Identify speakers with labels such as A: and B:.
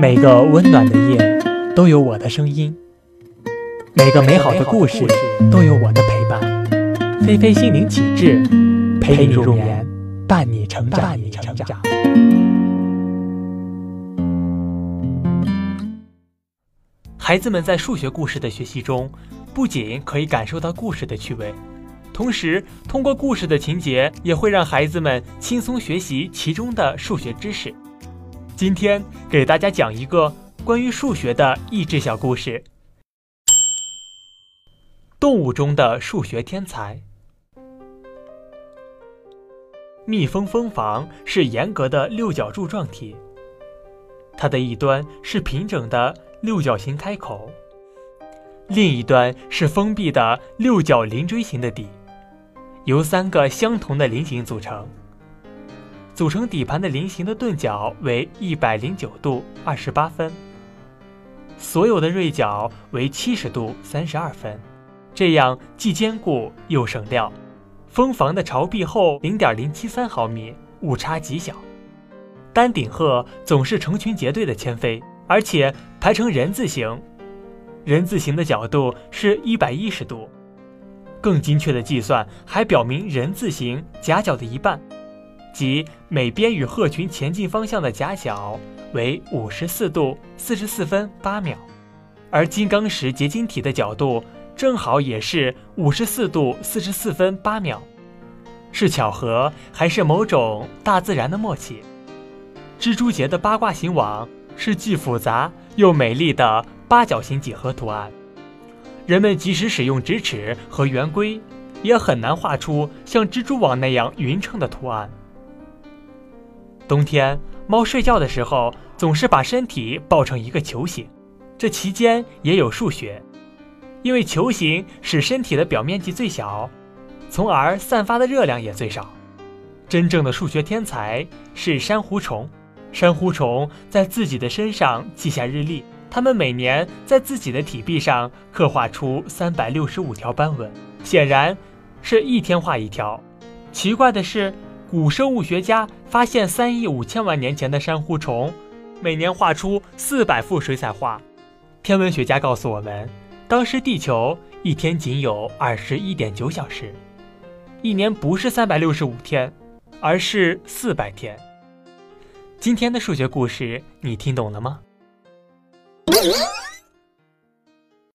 A: 每个温暖的夜都有我的声音，每个美好的故事都有我的陪伴。菲菲心灵启智，陪你入眠，伴你成长。伴你成长。孩子们在数学故事的学习中，不仅可以感受到故事的趣味，同时通过故事的情节，也会让孩子们轻松学习其中的数学知识。今天给大家讲一个关于数学的益智小故事：动物中的数学天才。蜜蜂蜂房是严格的六角柱状体，它的一端是平整的。六角形开口，另一端是封闭的六角棱锥形的底，由三个相同的菱形组成。组成底盘的菱形的钝角为一百零九度二十八分，所有的锐角为七十度三十二分，这样既坚固又省料。蜂房的巢壁厚零点零七三毫米，误差极小。丹顶鹤总是成群结队的迁飞。而且排成人字形，人字形的角度是一百一十度。更精确的计算还表明，人字形夹角的一半，即每边与鹤群前进方向的夹角为五十四度四十四分八秒，而金刚石结晶体的角度正好也是五十四度四十四分八秒。是巧合还是某种大自然的默契？蜘蛛结的八卦形网。是既复杂又美丽的八角形几何图案。人们即使使用直尺和圆规，也很难画出像蜘蛛网那样匀称的图案。冬天，猫睡觉的时候总是把身体抱成一个球形，这其间也有数学，因为球形使身体的表面积最小，从而散发的热量也最少。真正的数学天才是珊瑚虫。珊瑚虫在自己的身上记下日历，它们每年在自己的体壁上刻画出三百六十五条斑纹，显然是一天画一条。奇怪的是，古生物学家发现三亿五千万年前的珊瑚虫每年画出四百幅水彩画。天文学家告诉我们，当时地球一天仅有二十一点九小时，一年不是三百六十五天，而是四百天。今天的数学故事，你听懂了吗？